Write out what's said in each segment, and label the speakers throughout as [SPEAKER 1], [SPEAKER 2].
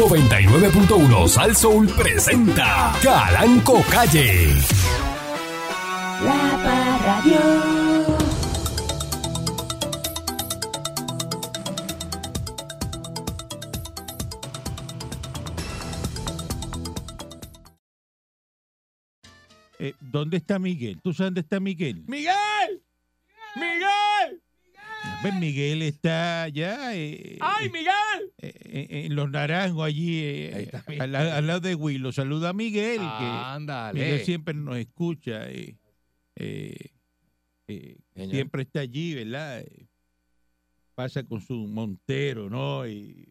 [SPEAKER 1] 99.1 Sal Soul presenta Calanco Calle.
[SPEAKER 2] La Parradio.
[SPEAKER 3] Eh, ¿Dónde está Miguel? ¿Tú sabes dónde está Miguel?
[SPEAKER 4] ¡Miguel! ¡Miguel!
[SPEAKER 3] Pues Miguel está allá eh,
[SPEAKER 4] ¡Ay,
[SPEAKER 3] eh,
[SPEAKER 4] Miguel!
[SPEAKER 3] eh, en Los Naranjos, allí, eh,
[SPEAKER 4] Ahí está
[SPEAKER 3] al, al lado de Willow. Saluda a Miguel, que
[SPEAKER 4] Ándale.
[SPEAKER 3] Miguel siempre nos escucha. eh, eh, eh, siempre está allí, ¿verdad? Pasa con su montero, ¿no? Y,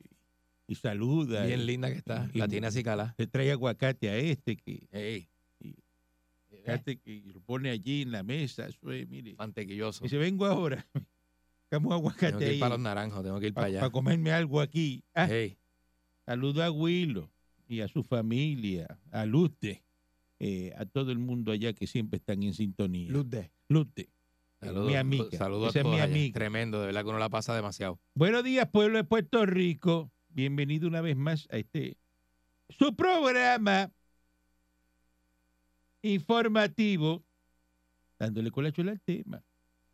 [SPEAKER 3] y saluda.
[SPEAKER 4] Bien
[SPEAKER 3] y-
[SPEAKER 4] linda que está.
[SPEAKER 3] y-
[SPEAKER 4] La tiene así calada.
[SPEAKER 3] Le trae aguacate a este, que,
[SPEAKER 4] Ey.
[SPEAKER 3] Y- aguacate que lo pone allí en la mesa. Eso es, mire.
[SPEAKER 4] Mantequilloso.
[SPEAKER 3] Dice, vengo ahora. Sacamos
[SPEAKER 4] Tengo
[SPEAKER 3] aguacate
[SPEAKER 4] que ir para los naranjos, tengo que ir para
[SPEAKER 3] para
[SPEAKER 4] allá.
[SPEAKER 3] comerme algo aquí. Ah, saludo a Willo y a su familia, a Lute, eh, a todo el mundo allá que siempre están en sintonía.
[SPEAKER 4] Luz de.
[SPEAKER 3] Lute, eh,
[SPEAKER 4] Saludos,
[SPEAKER 3] mi amiga.
[SPEAKER 4] Saludos a
[SPEAKER 3] es mi
[SPEAKER 4] todos allá.
[SPEAKER 3] amiga.
[SPEAKER 4] Tremendo, de verdad que uno la pasa demasiado.
[SPEAKER 3] Buenos días, pueblo de Puerto Rico. Bienvenido una vez más a este su programa informativo, dándole colación al tema.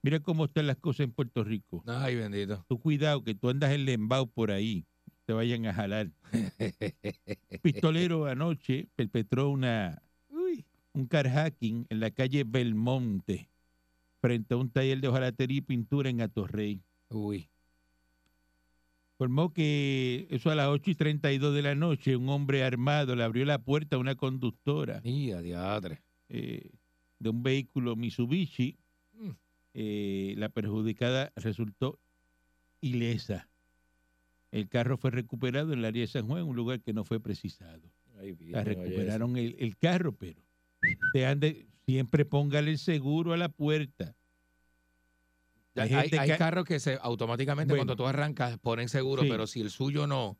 [SPEAKER 3] Mira cómo están las cosas en Puerto Rico.
[SPEAKER 4] Ay, bendito.
[SPEAKER 3] Tú cuidado que tú andas en lembao por ahí, te vayan a jalar. Un pistolero anoche perpetró una un carjacking en la calle Belmonte frente a un taller de hojalatería y pintura en Atorrey.
[SPEAKER 4] Uy.
[SPEAKER 3] Informó que eso a las 8 y 32 de la noche, un hombre armado le abrió la puerta a una conductora
[SPEAKER 4] Y a diatre.
[SPEAKER 3] eh, de un vehículo Mitsubishi.
[SPEAKER 4] Mm.
[SPEAKER 3] Eh, la perjudicada resultó ilesa. El carro fue recuperado en el área de San Juan, un lugar que no fue precisado.
[SPEAKER 4] Ay,
[SPEAKER 3] La
[SPEAKER 4] bien,
[SPEAKER 3] recuperaron el, el carro, pero te ande, siempre póngale el seguro a la puerta. Hay
[SPEAKER 4] Hay,
[SPEAKER 3] gente
[SPEAKER 4] hay
[SPEAKER 3] que-
[SPEAKER 4] carros que se automáticamente
[SPEAKER 3] Bueno.
[SPEAKER 4] cuando tú arrancas ponen seguro,
[SPEAKER 3] Sí.
[SPEAKER 4] pero si el suyo no,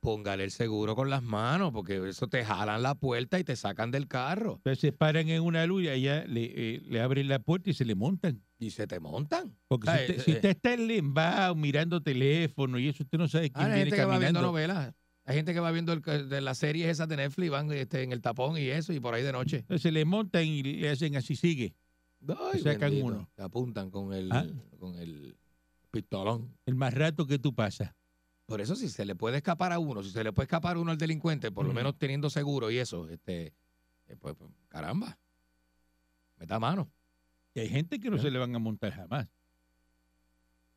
[SPEAKER 4] póngale el seguro con las manos, porque eso te jalan la puerta y te sacan del carro
[SPEAKER 3] Entonces se paran en una luz y allá le, eh, le abren la puerta y se le montan.
[SPEAKER 4] Y se te montan.
[SPEAKER 3] Porque
[SPEAKER 4] Ah,
[SPEAKER 3] si, usted,
[SPEAKER 4] eh,
[SPEAKER 3] si
[SPEAKER 4] eh.
[SPEAKER 3] usted está en lembao mirando teléfono y eso, usted no sabe quién
[SPEAKER 4] Ah, hay
[SPEAKER 3] viene
[SPEAKER 4] gente que va viendo novelas. Hay gente que va viendo el- de las series esas de Netflix, van este, en el tapón y eso, y por ahí de noche.
[SPEAKER 3] Se le montan y le hacen así, sigue.
[SPEAKER 4] Ay,
[SPEAKER 3] sacan
[SPEAKER 4] bendito.
[SPEAKER 3] uno.
[SPEAKER 4] Te apuntan con el,
[SPEAKER 3] Ah.
[SPEAKER 4] con el pistolón.
[SPEAKER 3] El más rato que tú pasas.
[SPEAKER 4] Por eso, si se le puede escapar a uno, si se le puede escapar a uno al delincuente, por lo menos teniendo seguro y eso, este, eh, pues, pues, caramba. Meta mano.
[SPEAKER 3] Y hay gente que no
[SPEAKER 4] ¿Eh?
[SPEAKER 3] se le van a montar jamás.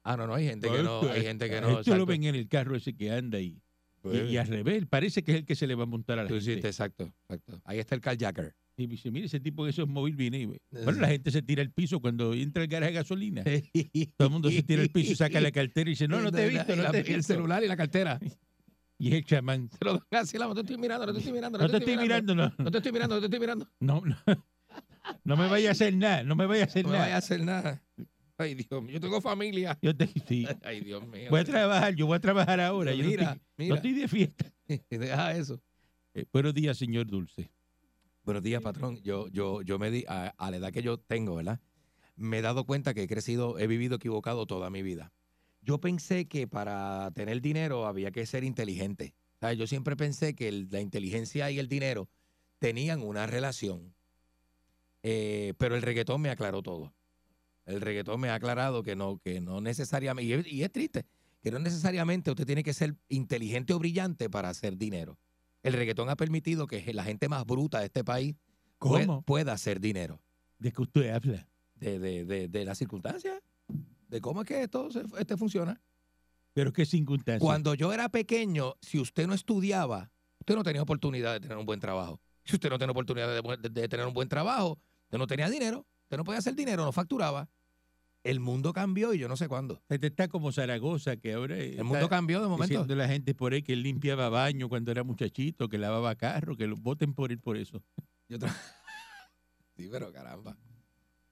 [SPEAKER 4] Ah, no, no, hay gente que no,
[SPEAKER 3] Esto-
[SPEAKER 4] hay gente que no.
[SPEAKER 3] esto lo ven en el carro ese que anda y, y,
[SPEAKER 4] Pues,
[SPEAKER 3] y al revés. Parece que es el que se le va a montar a la
[SPEAKER 4] tú
[SPEAKER 3] gente.
[SPEAKER 4] hiciste, exacto, exacto. Ahí está el carjacker.
[SPEAKER 3] Y dice, mire, ese tipo de esos móviles viene y ve. Bueno, la gente se tira al piso cuando entra el garaje de gasolina. Todo el mundo se tira al piso y saca la cartera y dice, no, no te he visto, no
[SPEAKER 4] La-
[SPEAKER 3] te he
[SPEAKER 4] El celular y la cartera.
[SPEAKER 3] Y es el chamán.
[SPEAKER 4] Se lo dan así, la- no te estoy mirando, no te estoy mirando.
[SPEAKER 3] No te estoy mirando, no.
[SPEAKER 4] No te estoy mirando, no te estoy mirando.
[SPEAKER 3] No, no. No me vaya a hacer nada, no me vaya a hacer
[SPEAKER 4] No me
[SPEAKER 3] nada.
[SPEAKER 4] vaya a hacer nada. Ay, Dios mío, yo tengo familia.
[SPEAKER 3] Yo te, sí.
[SPEAKER 4] Ay, Dios mío.
[SPEAKER 3] Voy a trabajar, yo voy a trabajar ahora. Yo no
[SPEAKER 4] Mira,
[SPEAKER 3] estoy-
[SPEAKER 4] mira.
[SPEAKER 3] no estoy de fiesta.
[SPEAKER 4] Deja eso.
[SPEAKER 3] Eh, buenos días, señor Dulce.
[SPEAKER 4] Buenos días, patrón. Yo, yo, yo me di, a, a la edad que yo tengo, ¿verdad? Me he dado cuenta que he crecido, he vivido equivocado toda mi vida. Yo pensé que para tener dinero había que ser inteligente. ¿Sabes? Yo siempre pensé que el- la inteligencia y el dinero tenían una relación. Eh, pero el reggaetón me aclaró todo. El reggaetón me ha aclarado que no, que no necesariamente, y es, triste, que no necesariamente usted tiene que ser inteligente o brillante para hacer dinero. El reggaetón ha permitido que la gente más bruta de este país pueda hacer dinero.
[SPEAKER 3] ¿De qué usted habla?
[SPEAKER 4] De, de, de, de las circunstancias, de cómo es que esto se- este funciona.
[SPEAKER 3] ¿Pero qué circunstancias?
[SPEAKER 4] Cuando yo era pequeño, si usted no estudiaba, usted no tenía oportunidad de tener un buen trabajo. Si usted no tenía oportunidad de tener un buen trabajo, usted no tenía dinero, usted no podía hacer dinero, no facturaba. El mundo cambió y yo no sé cuándo.
[SPEAKER 3] Este está como Zaragoza, que ahora
[SPEAKER 4] El mundo cambió de momento.
[SPEAKER 3] diciendo la gente por ahí que él limpiaba baño cuando era muchachito, que lavaba carro, que lo voten por él por eso.
[SPEAKER 4] Yo sí, pero caramba.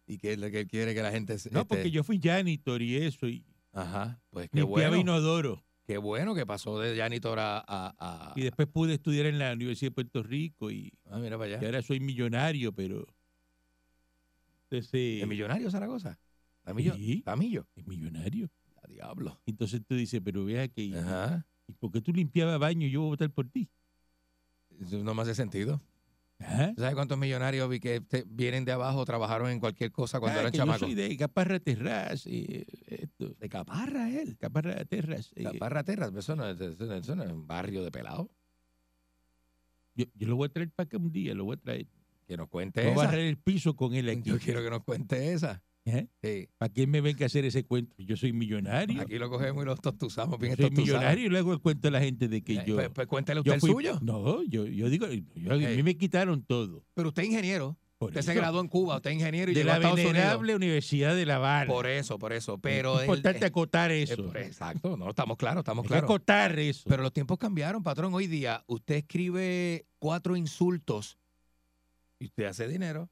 [SPEAKER 4] ¿Y qué es lo que quiere que la gente se-
[SPEAKER 3] No,
[SPEAKER 4] este,
[SPEAKER 3] porque yo fui janitor y eso, y
[SPEAKER 4] Ajá, pues qué
[SPEAKER 3] limpiaba
[SPEAKER 4] bueno.
[SPEAKER 3] inodoro.
[SPEAKER 4] Qué bueno que pasó de janitor a... a- a-
[SPEAKER 3] Y después pude estudiar en la Universidad de Puerto Rico y,
[SPEAKER 4] ah, mira para
[SPEAKER 3] y
[SPEAKER 4] allá.
[SPEAKER 3] ahora soy millonario, pero... Entonces,
[SPEAKER 4] ¿El millonario Zaragoza? ¿Tamillo?
[SPEAKER 3] Sí.
[SPEAKER 4] ¿Tamillo?
[SPEAKER 3] es millonario.
[SPEAKER 4] A diablo.
[SPEAKER 3] Entonces tú dices, pero vea que... y-
[SPEAKER 4] Ajá.
[SPEAKER 3] ¿Y por qué tú limpiabas baño y yo voy a votar por ti?
[SPEAKER 4] Eso no me hace sentido.
[SPEAKER 3] Ajá.
[SPEAKER 4] ¿Sabes cuántos millonarios vi que te- vienen de abajo, trabajaron en cualquier cosa cuando
[SPEAKER 3] Ah,
[SPEAKER 4] eran
[SPEAKER 3] que yo
[SPEAKER 4] chamacos?
[SPEAKER 3] soy de Caparra Terras, eh, esto,
[SPEAKER 4] De Caparra, él.
[SPEAKER 3] Caparra Terras. eh,
[SPEAKER 4] Caparra Terras, eso no, es- eso, no- eso no es un barrio de pelado.
[SPEAKER 3] yo, yo lo voy a traer para acá un día, lo voy a traer.
[SPEAKER 4] Que nos cuente
[SPEAKER 3] a
[SPEAKER 4] esa.
[SPEAKER 3] barrer el piso con él aquí.
[SPEAKER 4] Yo quiero que nos cuente esa.
[SPEAKER 3] Ajá.
[SPEAKER 4] Sí.
[SPEAKER 3] ¿Para qué me ven que hacer ese cuento? Yo soy millonario.
[SPEAKER 4] Aquí lo cogemos y lo tostuzamos bien
[SPEAKER 3] Yo soy millonario y luego cuento a la gente de que
[SPEAKER 4] Eh,
[SPEAKER 3] yo.
[SPEAKER 4] Pues, pues cuéntale
[SPEAKER 3] yo
[SPEAKER 4] usted el
[SPEAKER 3] fui-
[SPEAKER 4] suyo.
[SPEAKER 3] No, yo, yo digo, yo- a
[SPEAKER 4] Ey.
[SPEAKER 3] mí me quitaron todo.
[SPEAKER 4] Pero usted es ingeniero.
[SPEAKER 3] Por
[SPEAKER 4] Usted se graduó en Cuba, usted es ingeniero y
[SPEAKER 3] de
[SPEAKER 4] llegó a
[SPEAKER 3] la
[SPEAKER 4] Estados Unidos.
[SPEAKER 3] venerable Universidad de La Habana.
[SPEAKER 4] Por eso, por eso. Pero
[SPEAKER 3] es importante
[SPEAKER 4] eh,
[SPEAKER 3] acotar
[SPEAKER 4] eh,
[SPEAKER 3] eso.
[SPEAKER 4] exacto, no, estamos claros, estamos claros.
[SPEAKER 3] acotar eso.
[SPEAKER 4] Pero los tiempos cambiaron, patrón. Hoy día usted escribe cuatro insultos y usted hace dinero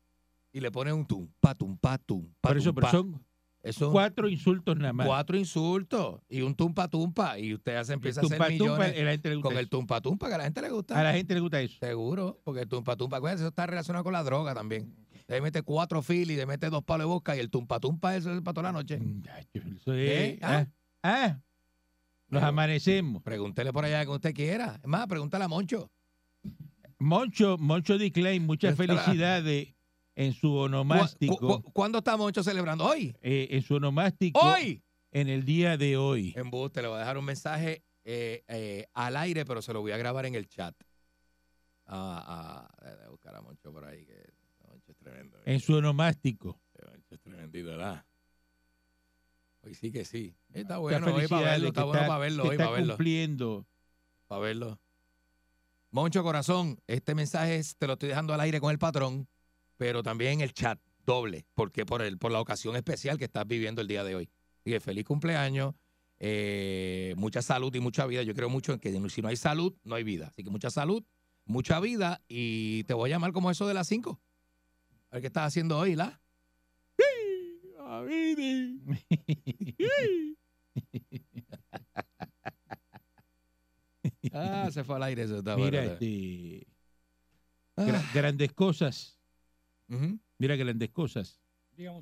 [SPEAKER 4] y le pone un tum, patum, patum,
[SPEAKER 3] Por eso, pero son
[SPEAKER 4] Eso
[SPEAKER 3] cuatro insultos nada más.
[SPEAKER 4] cuatro insultos y un tumpa tumpa y usted hace empieza a hacer
[SPEAKER 3] tumpa,
[SPEAKER 4] millones
[SPEAKER 3] a la gente le gusta
[SPEAKER 4] con el tumpa tumpa que a la gente le gusta.
[SPEAKER 3] A la gente le gusta eso.
[SPEAKER 4] Seguro, porque el tumpa tumpa, eso está relacionado con la droga también. Le mete cuatro filis, le mete dos palos de boca y el tumpa tumpa eso es para toda la noche.
[SPEAKER 3] Mm, Eso es,
[SPEAKER 4] ¿Eh?
[SPEAKER 3] ah, ah, nos amanecemos.
[SPEAKER 4] Pregúntele por allá que usted quiera. Es más, pregúntale a Moncho.
[SPEAKER 3] Moncho, Moncho D. Klein, muchas felicidades en su
[SPEAKER 4] ¿Cu-
[SPEAKER 3] onomástico.
[SPEAKER 4] cu- cu- ¿Cuándo está Moncho celebrando? Hoy.
[SPEAKER 3] eh, en su onomástico
[SPEAKER 4] Hoy.
[SPEAKER 3] en el día de hoy.
[SPEAKER 4] En bus te le voy a dejar un mensaje eh, eh, al aire, pero se lo voy a grabar en el chat. Ah, ah, déjame buscar a Moncho por ahí, que Moncho es tremendo.
[SPEAKER 3] En su onomástico.
[SPEAKER 4] Moncho es tremendito, ¿verdad? Hoy sí que sí. Está
[SPEAKER 3] Muchas
[SPEAKER 4] bueno, hoy para verlo, está bueno para verlo, hoy
[SPEAKER 3] está
[SPEAKER 4] para verlo.
[SPEAKER 3] cumpliendo.
[SPEAKER 4] Para verlo. Moncho Corazón, este mensaje es- te lo estoy dejando al aire con el patrón, pero también en el chat, doble, porque por, el, por la ocasión especial que estás viviendo el día de hoy. Que feliz cumpleaños, eh, mucha salud y mucha vida. Yo creo mucho en que si no hay salud, no hay vida. Así que mucha salud, mucha vida y te voy a llamar como eso de las 5. A ver qué estás haciendo hoy, ¿la? Ah, se fue al aire eso. Está
[SPEAKER 3] Mira,
[SPEAKER 4] bueno.
[SPEAKER 3] este,
[SPEAKER 4] Ah,
[SPEAKER 3] gra- grandes cosas. Mira grandes cosas.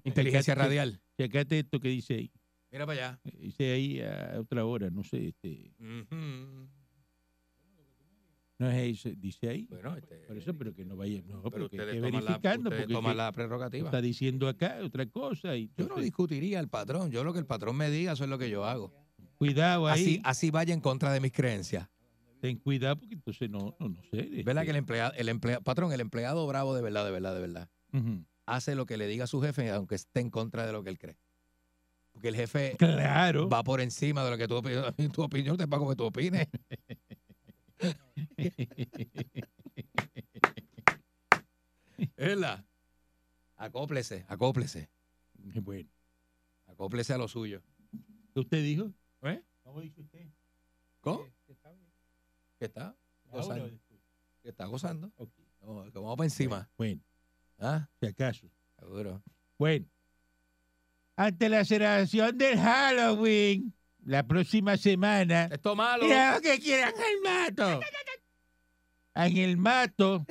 [SPEAKER 4] Inteligencia
[SPEAKER 3] Fíjate-
[SPEAKER 4] radial.
[SPEAKER 3] Checate esto que dice ahí.
[SPEAKER 4] Mira para allá.
[SPEAKER 3] Eh, Dice ahí a otra hora, no sé, este, no es eso, dice ahí.
[SPEAKER 4] Bueno, este,
[SPEAKER 3] Por eso, pero que no vaya, no,
[SPEAKER 4] pero
[SPEAKER 3] pero que
[SPEAKER 4] ustedes
[SPEAKER 3] esté
[SPEAKER 4] la,
[SPEAKER 3] verificando
[SPEAKER 4] ustedes
[SPEAKER 3] porque
[SPEAKER 4] toman
[SPEAKER 3] que
[SPEAKER 4] la prerrogativa.
[SPEAKER 3] está diciendo acá otra cosa y
[SPEAKER 4] Yo no discutiría al patrón. Yo lo que el patrón me diga, eso es lo que yo hago.
[SPEAKER 3] cuidado ahí,
[SPEAKER 4] Así, así vaya en contra de mis creencias.
[SPEAKER 3] Ten cuidado porque entonces no, no, no sé.
[SPEAKER 4] ¿Verdad
[SPEAKER 3] este,
[SPEAKER 4] que el empleado, el empleado, patrón, el empleado bravo de verdad, de verdad, de verdad, hace lo que le diga a su jefe, aunque esté en contra de lo que él cree? Porque el jefe
[SPEAKER 3] Claro.
[SPEAKER 4] va por encima de lo que tú opinas. Tu opinión te pago que tú opines. ¿Verdad? Acóplese, acóplese,
[SPEAKER 3] bueno,
[SPEAKER 4] acóplese a lo suyo.
[SPEAKER 3] ¿qué usted dijo?
[SPEAKER 4] ¿Eh?
[SPEAKER 3] ¿Cómo dice usted?
[SPEAKER 4] ¿Cómo? ¿Qué está? Gozando. ¿Qué está gozando?
[SPEAKER 3] Ok.
[SPEAKER 4] Vamos, que vamos para encima.
[SPEAKER 3] Bueno,
[SPEAKER 4] ¿Ah?
[SPEAKER 3] si acaso.
[SPEAKER 4] Seguro.
[SPEAKER 3] Bueno, ante la celebración del Halloween, la próxima semana,
[SPEAKER 4] Esto malo.
[SPEAKER 3] mira lo que quieran el mato. En el mato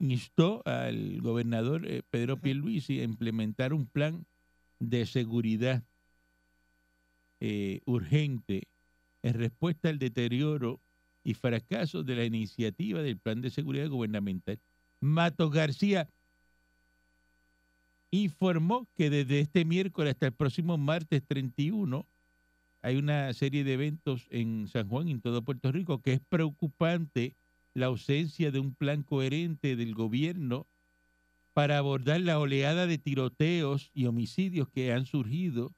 [SPEAKER 3] instó al gobernador eh, Pedro Pierluisi a implementar un plan de seguridad eh, urgente en respuesta al deterioro y fracaso de la iniciativa del plan de seguridad gubernamental. Matos García informó que desde este miércoles hasta el próximo martes 31 hay una serie de eventos en San Juan y en todo Puerto Rico que es preocupante la ausencia de un plan coherente del gobierno para abordar la oleada de tiroteos y homicidios que han surgido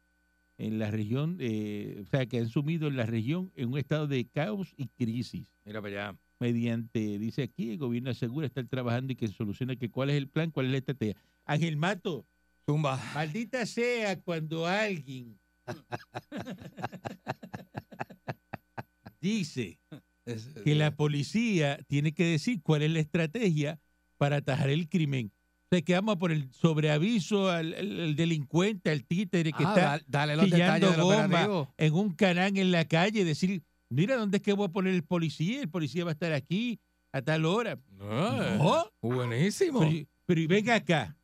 [SPEAKER 3] en la región, eh, o sea, que han sumido en la región en un estado de caos y crisis.
[SPEAKER 4] Mira para allá.
[SPEAKER 3] Mediante, dice aquí, el gobierno asegura estar trabajando y que solucione que cuál es el plan, cuál es la estrategia. Ángel Mato,
[SPEAKER 4] Zumba.
[SPEAKER 3] maldita sea cuando alguien dice que la policía tiene que decir cuál es la estrategia para atajar el crimen. O sea, que vamos a poner el sobreaviso al, al- al delincuente, al títere que
[SPEAKER 4] Ah,
[SPEAKER 3] está
[SPEAKER 4] da- dale los del
[SPEAKER 3] goma en un canal en la calle, decir, mira, ¿dónde es que voy a poner el policía? El policía va a estar aquí a tal hora.
[SPEAKER 4] Ah,
[SPEAKER 3] No,
[SPEAKER 4] Buenísimo.
[SPEAKER 3] pero, pero venga acá.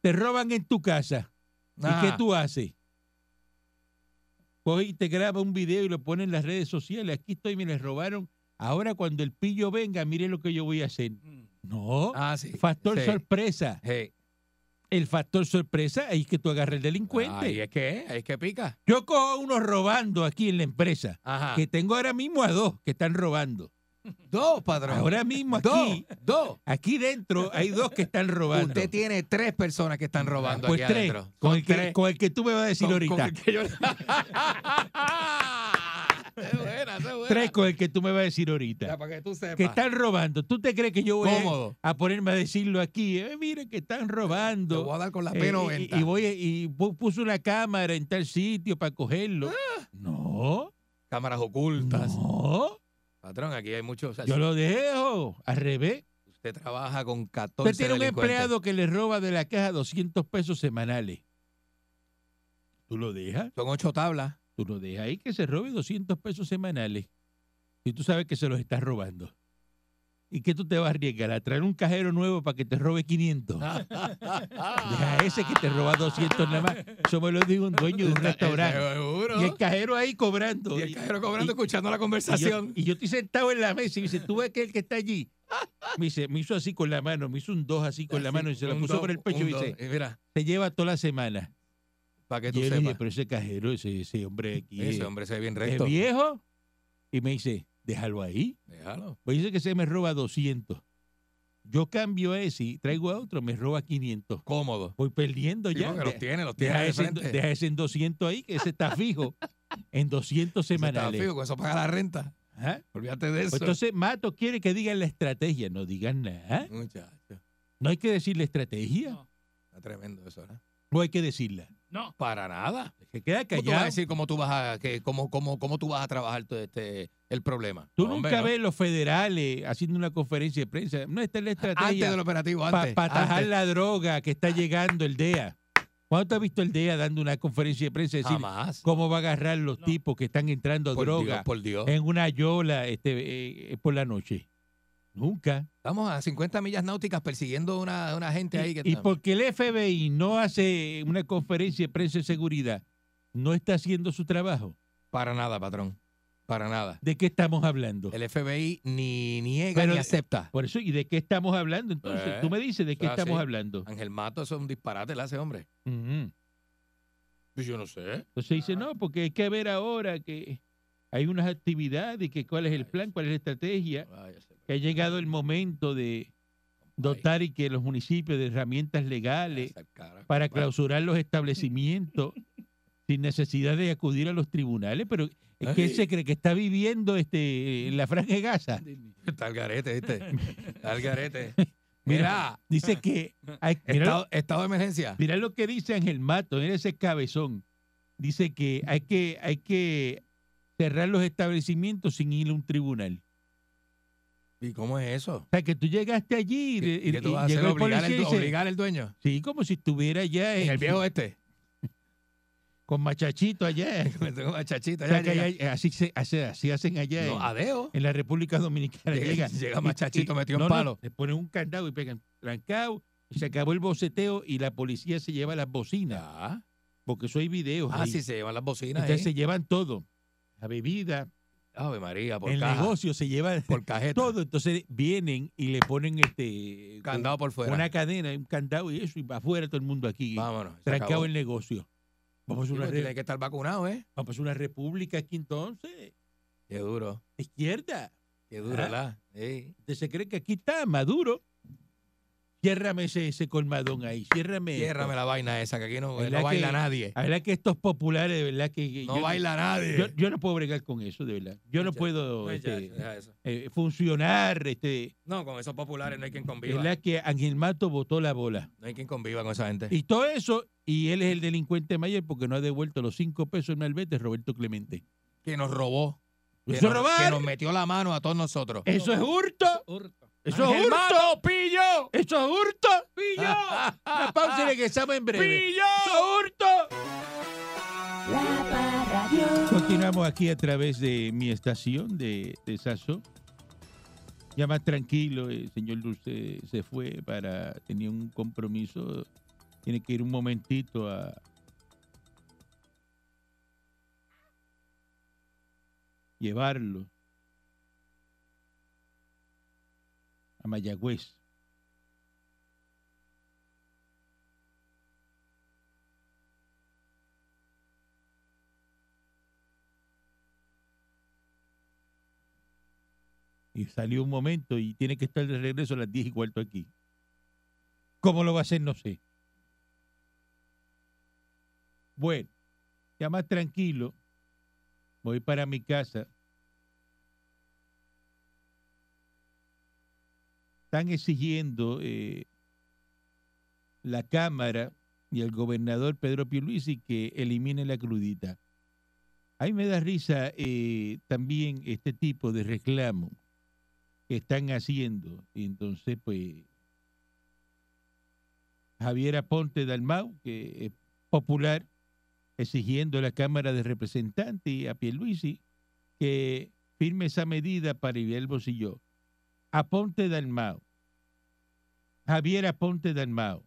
[SPEAKER 3] Te roban en tu casa. ¿Y qué tú haces? coge y te graba un video y lo pone en las redes sociales. Aquí estoy, me les robaron. Ahora cuando el pillo venga, mire lo que yo voy a hacer. No,
[SPEAKER 4] Ah, sí.
[SPEAKER 3] factor
[SPEAKER 4] Sí.
[SPEAKER 3] sorpresa. El factor sorpresa ahí es que tú agarras el delincuente.
[SPEAKER 4] Ahí es que, ahí es que pica.
[SPEAKER 3] Yo cojo a unos robando aquí en la empresa,
[SPEAKER 4] Ajá.
[SPEAKER 3] que tengo ahora mismo a dos que están robando.
[SPEAKER 4] Dos, padrón.
[SPEAKER 3] Ahora mismo
[SPEAKER 4] dos,
[SPEAKER 3] aquí,
[SPEAKER 4] dos.
[SPEAKER 3] aquí dentro hay dos que están robando.
[SPEAKER 4] Usted tiene tres personas que están robando
[SPEAKER 3] pues
[SPEAKER 4] aquí
[SPEAKER 3] tres,
[SPEAKER 4] adentro.
[SPEAKER 3] con el, que,
[SPEAKER 4] tres.
[SPEAKER 3] con el que tú me vas a decir
[SPEAKER 4] Con- con
[SPEAKER 3] ahorita.
[SPEAKER 4] el que yo- Es buena, es buena.
[SPEAKER 3] Tres con el que tú me vas a decir ahorita.
[SPEAKER 4] Ya, para que tú sepas.
[SPEAKER 3] que están robando. ¿Tú te crees que yo voy a,
[SPEAKER 4] Cómodo.
[SPEAKER 3] a ponerme a decirlo aquí? Eh, miren que están
[SPEAKER 4] Te
[SPEAKER 3] robando.
[SPEAKER 4] voy a dar con la
[SPEAKER 3] Eh,
[SPEAKER 4] P90.
[SPEAKER 3] y, y voy y pu- puso una cámara en tal sitio para cogerlo.
[SPEAKER 4] Ah.
[SPEAKER 3] No,
[SPEAKER 4] Cámaras ocultas.
[SPEAKER 3] no.
[SPEAKER 4] Patrón, aquí hay muchos.
[SPEAKER 3] Yo lo dejo al revés.
[SPEAKER 4] Usted trabaja con 14
[SPEAKER 3] Usted tiene un empleado que le roba de la caja 200 pesos semanales. ¿Tú lo dejas?
[SPEAKER 4] Son ocho tablas.
[SPEAKER 3] Tú lo dejas ahí que se robe 200 pesos semanales. Y tú sabes que se los estás robando. ¿Y qué tú te vas a arriesgar? ¿A traer un cajero nuevo para que te robe 500? Deja ese que te roba 200 nada más. Eso me lo dijo un dueño de un restaurante. Y el cajero ahí cobrando.
[SPEAKER 4] Y el cajero cobrando,
[SPEAKER 3] y-
[SPEAKER 4] escuchando la
[SPEAKER 3] y yo,
[SPEAKER 4] conversación.
[SPEAKER 3] y yo estoy sentado en la mesa y me dice, ¿tú ves que el que está allí? Me dice, me hizo así con la mano, me hizo un dos así con la mano y se lo puso por el pecho y dice,
[SPEAKER 4] Y mira,
[SPEAKER 3] se lleva toda la semana.
[SPEAKER 4] Para que
[SPEAKER 3] Y
[SPEAKER 4] tú
[SPEAKER 3] dije,
[SPEAKER 4] sepas.
[SPEAKER 3] pero ese cajero, ese, ese hombre aquí
[SPEAKER 4] Ese
[SPEAKER 3] es,
[SPEAKER 4] hombre se ve bien
[SPEAKER 3] es
[SPEAKER 4] recto.
[SPEAKER 3] viejo. Y me dice, déjalo ahí.
[SPEAKER 4] Déjalo.
[SPEAKER 3] Pues dice que se me roba 200. Yo cambio ese y traigo a otro, me roba 500.
[SPEAKER 4] Cómodo.
[SPEAKER 3] Voy perdiendo
[SPEAKER 4] Sí,
[SPEAKER 3] ya.
[SPEAKER 4] porque los tiene, los tiene
[SPEAKER 3] Deja
[SPEAKER 4] de
[SPEAKER 3] ese,
[SPEAKER 4] frente.
[SPEAKER 3] deja ese en 200 ahí, que ese está fijo. en 200
[SPEAKER 4] Ese está
[SPEAKER 3] semanales.
[SPEAKER 4] fijo, con eso paga la renta.
[SPEAKER 3] Ajá.
[SPEAKER 4] Olvídate de eso.
[SPEAKER 3] Pues entonces Mato quiere que digan la estrategia. No digan nada.
[SPEAKER 4] Muchacho.
[SPEAKER 3] No hay que decir la estrategia.
[SPEAKER 2] No.
[SPEAKER 4] Está tremendo eso, ¿no?
[SPEAKER 3] No hay que decirla.
[SPEAKER 2] No.
[SPEAKER 4] Para nada.
[SPEAKER 3] Se queda
[SPEAKER 4] ¿Cómo tú vas a
[SPEAKER 3] callado.
[SPEAKER 4] decir cómo tú vas a, que, cómo, cómo, cómo tú vas a trabajar todo este, el problema?
[SPEAKER 3] Tú
[SPEAKER 4] hombre,
[SPEAKER 3] nunca
[SPEAKER 4] no.
[SPEAKER 3] ves los federales haciendo una conferencia de prensa. No está la
[SPEAKER 4] Antes
[SPEAKER 3] estrategia
[SPEAKER 4] del operativo,
[SPEAKER 3] para
[SPEAKER 4] antes.
[SPEAKER 3] atajar
[SPEAKER 4] antes.
[SPEAKER 3] la droga que está llegando el DEA. ¿Cuándo tú has visto el DEA dando una conferencia de prensa decir
[SPEAKER 4] Jamás.
[SPEAKER 3] cómo va a agarrar los
[SPEAKER 2] No.
[SPEAKER 3] tipos que están entrando
[SPEAKER 4] Por
[SPEAKER 3] droga
[SPEAKER 4] Dios, por Dios.
[SPEAKER 3] en una yola este, eh, por la noche? Nunca.
[SPEAKER 4] Estamos a 50 millas náuticas persiguiendo una, una gente ahí que
[SPEAKER 3] Y porque el FBI no hace una conferencia de prensa de seguridad, no está haciendo su trabajo.
[SPEAKER 4] Para nada, patrón. Para nada.
[SPEAKER 3] ¿De qué estamos hablando?
[SPEAKER 4] El FBI ni niega
[SPEAKER 3] Pero-
[SPEAKER 4] ni acepta.
[SPEAKER 3] Por eso, ¿y de qué estamos hablando entonces?
[SPEAKER 4] Eh,
[SPEAKER 3] Tú me dices de qué estamos hablando.
[SPEAKER 4] Ángel Mato, eso es un disparate, le hace hombre.
[SPEAKER 3] Ujú.
[SPEAKER 4] Pues Yo no sé.
[SPEAKER 3] Entonces dice, no, porque hay que ver ahora que hay unas actividades y que cuál es el plan, cuál es la estrategia,
[SPEAKER 4] Váyase,
[SPEAKER 3] que ha llegado el momento de dotar y que los municipios de herramientas legales
[SPEAKER 4] al
[SPEAKER 3] para clausurar los establecimientos sin necesidad de acudir a los tribunales, pero es que él se cree que está viviendo este en la franja de Gaza.
[SPEAKER 4] Está el garete, ¿viste? Está el garete.
[SPEAKER 3] Mira, dice que hay, mira,
[SPEAKER 4] estado de emergencia.
[SPEAKER 3] mira lo que dice Ángel Mato, mira ese cabezón. Dice que hay que hay que cerrar los establecimientos sin ir a un tribunal.
[SPEAKER 4] ¿Y cómo es eso?
[SPEAKER 3] O sea, que tú llegaste allí y,
[SPEAKER 4] ¿Qué,
[SPEAKER 3] y-
[SPEAKER 4] qué tú
[SPEAKER 3] y
[SPEAKER 4] vas a hacer? ¿Obligar,
[SPEAKER 3] policía
[SPEAKER 4] el,
[SPEAKER 3] y dice,
[SPEAKER 4] obligar al dueño?
[SPEAKER 3] sí, como si estuviera allá
[SPEAKER 4] En
[SPEAKER 3] en-
[SPEAKER 4] el viejo este.
[SPEAKER 3] con machachito allá.
[SPEAKER 4] Me tengo una chachita.
[SPEAKER 3] O sea,
[SPEAKER 4] ya
[SPEAKER 3] que
[SPEAKER 4] llega.
[SPEAKER 3] allá- así, se, hace- así hacen allá
[SPEAKER 4] No,
[SPEAKER 3] en,
[SPEAKER 4] adeo.
[SPEAKER 3] en la República Dominicana.
[SPEAKER 4] Llega-
[SPEAKER 3] Llega,
[SPEAKER 4] llega
[SPEAKER 3] y-
[SPEAKER 4] machachito
[SPEAKER 3] y-
[SPEAKER 4] metido en
[SPEAKER 3] no, no,
[SPEAKER 4] palo.
[SPEAKER 3] le ponen un candado y pegan trancado y se acabó el boceteo y la policía se lleva las bocinas.
[SPEAKER 4] Ya.
[SPEAKER 3] Porque eso hay videos.
[SPEAKER 4] Ah,
[SPEAKER 3] ahí.
[SPEAKER 4] sí, se llevan las bocinas.
[SPEAKER 3] Entonces se llevan todo. La bebida,
[SPEAKER 4] Ave María, por
[SPEAKER 3] el
[SPEAKER 4] caja,
[SPEAKER 3] negocio se lleva
[SPEAKER 4] por cajeta.
[SPEAKER 3] todo. Entonces vienen y le ponen este
[SPEAKER 4] Candado por fuera.
[SPEAKER 3] una cadena, un candado y eso, y va afuera todo el mundo aquí.
[SPEAKER 4] Vámonos. se
[SPEAKER 3] trancado el negocio. Vamos a una,
[SPEAKER 4] pues, tiene que estar vacunado, ¿eh?
[SPEAKER 3] vamos a una república aquí entonces.
[SPEAKER 4] Qué duro.
[SPEAKER 3] Izquierda.
[SPEAKER 4] Qué duro,
[SPEAKER 3] Ah.
[SPEAKER 4] ¿verdad? Sí.
[SPEAKER 3] Usted se cree que aquí está Maduro. Ciérrame ese, ese colmadón ahí. Ciérrame. esto.
[SPEAKER 4] Ciérrame la vaina esa, que aquí no,
[SPEAKER 3] ¿Verdad
[SPEAKER 4] no baila
[SPEAKER 3] que-
[SPEAKER 4] nadie.
[SPEAKER 3] La verdad que estos populares, de verdad que. que
[SPEAKER 4] No
[SPEAKER 3] yo,
[SPEAKER 4] baila nadie.
[SPEAKER 3] Yo, yo no puedo bregar con eso, de verdad. Yo no puedo este, eh, funcionar. Este,
[SPEAKER 4] No, con esos populares no hay quien conviva.
[SPEAKER 3] verdad que Ángel Mato botó la bola.
[SPEAKER 4] No hay quien conviva con esa gente.
[SPEAKER 3] Y todo eso, y él es el delincuente mayor porque no ha devuelto los cinco pesos en Malvete, Roberto Clemente.
[SPEAKER 4] Que nos robó. Que
[SPEAKER 3] ¿Eso es
[SPEAKER 4] nos,
[SPEAKER 3] robar?
[SPEAKER 4] que nos metió la mano a todos nosotros.
[SPEAKER 3] Eso es hurto.
[SPEAKER 2] Hurto.
[SPEAKER 3] Eso es
[SPEAKER 4] ¡Ángel
[SPEAKER 3] hurto.
[SPEAKER 4] Pillo!
[SPEAKER 3] Eso es hurto.
[SPEAKER 4] ¡Pillo!
[SPEAKER 3] Una pausa y regresamos en breve.
[SPEAKER 4] ¡Pillo!
[SPEAKER 3] Eso es hurto.
[SPEAKER 2] La.
[SPEAKER 3] Continuamos aquí a través de mi estación de, de Saso. Ya más tranquilo, el señor Dulce se fue para, tenía un compromiso, tiene que ir un momentito a, llevarlo a Mayagüez. Y salió un momento y tiene que estar de regreso a las 10 y cuarto aquí. ¿Cómo lo va a hacer? No sé. Bueno, ya más tranquilo, voy para mi casa. Están exigiendo eh, la Cámara y el gobernador Pedro Pierluisi que elimine la crudita. A mí me da risa eh, también este tipo de reclamo que están haciendo. Entonces, pues, Javier Aponte Dalmau, que es popular, exigiendo a la Cámara de Representantes y a Pierluisi que firme esa medida para aliviar el bolsillo. Aponte Dalmau, Javier Aponte Dalmau,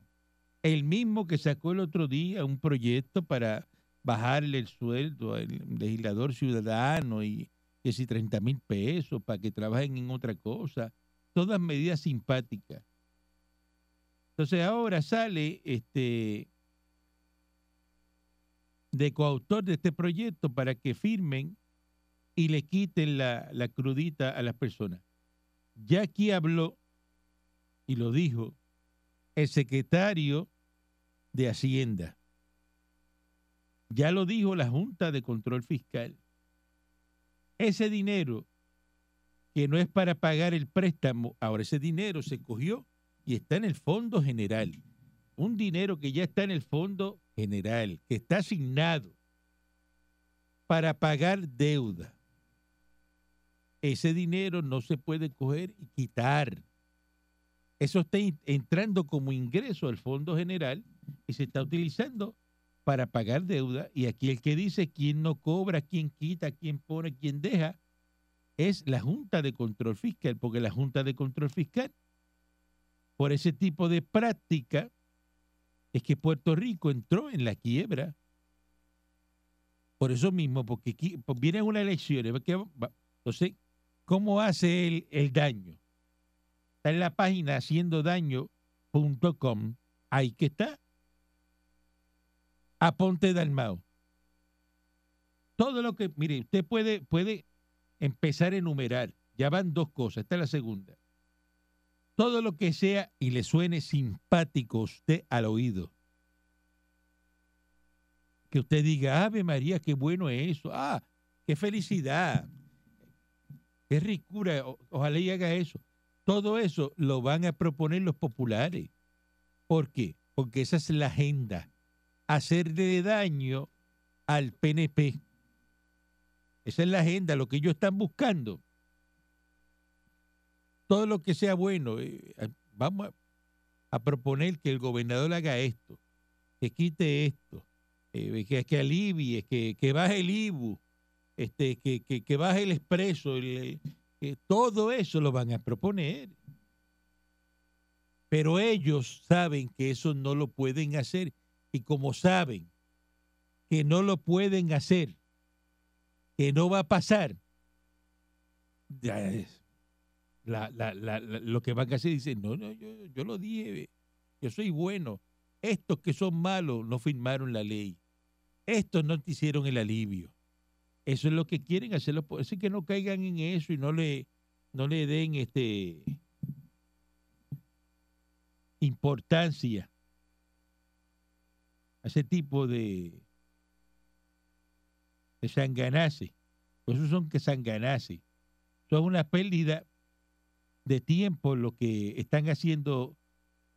[SPEAKER 3] el mismo que sacó el otro día un proyecto para bajarle el sueldo al legislador ciudadano y que si 30 mil pesos para que trabajen en otra cosa, todas medidas simpáticas. Entonces ahora sale este de coautor de este proyecto para que firmen y le quiten la, la crudita a las personas. Ya aquí habló y lo dijo el secretario de Hacienda. Ya lo dijo la Junta de Control Fiscal. Ese dinero que no es para pagar el préstamo, ahora ese dinero se cogió y está en el Fondo General. Un dinero que ya está en el Fondo General, que está asignado para pagar deuda. Ese dinero no se puede coger y quitar. Eso está entrando como ingreso al Fondo General y se está utilizando para pagar deuda. Y aquí el que dice quién no cobra, quién quita, quién pone, quién deja, es la Junta de Control Fiscal, porque la Junta de Control Fiscal, por ese tipo de práctica, es que Puerto Rico entró en la quiebra. Por eso mismo, porque pues vienen unas elecciones. ¿ve que va- Entonces, ¿cómo hace el, el daño? Está en la página haciendodaño.com. Ahí que está. Aponte Dalmao. Todo lo que, mire, usted puede, puede empezar a enumerar. Ya van dos cosas. Esta es la segunda. Todo lo que sea y le suene simpático a usted al oído. Que usted diga, Ave María, qué bueno es eso. Ah, qué felicidad. Qué ricura. ojalá y haga eso. Todo eso lo van a proponer los populares. ¿Por qué? Porque esa es la agenda. Hacerle daño al PNP. Esa es la agenda, lo que ellos están buscando. Todo lo que sea bueno. eh, vamos a, proponer que el gobernador haga esto, que quite esto, eh, que, que alivie, que baje el IBU, este, que, que, que baje el expreso, el- todo eso lo van a proponer. Pero ellos saben que eso no lo pueden hacer y como saben que no lo pueden hacer, que no va a pasar, ya es. La, la, la- lo que van a hacer dicen, no, no, yo, yo lo dije, yo soy bueno. Estos que son malos no firmaron la ley. Estos no te hicieron el alivio. Eso es lo que quieren hacerlo. Es que no caigan en eso y no le, no le den este importancia a ese tipo de, de sanganase. Pues esos son que sanganase. Son una pérdida de tiempo lo que están haciendo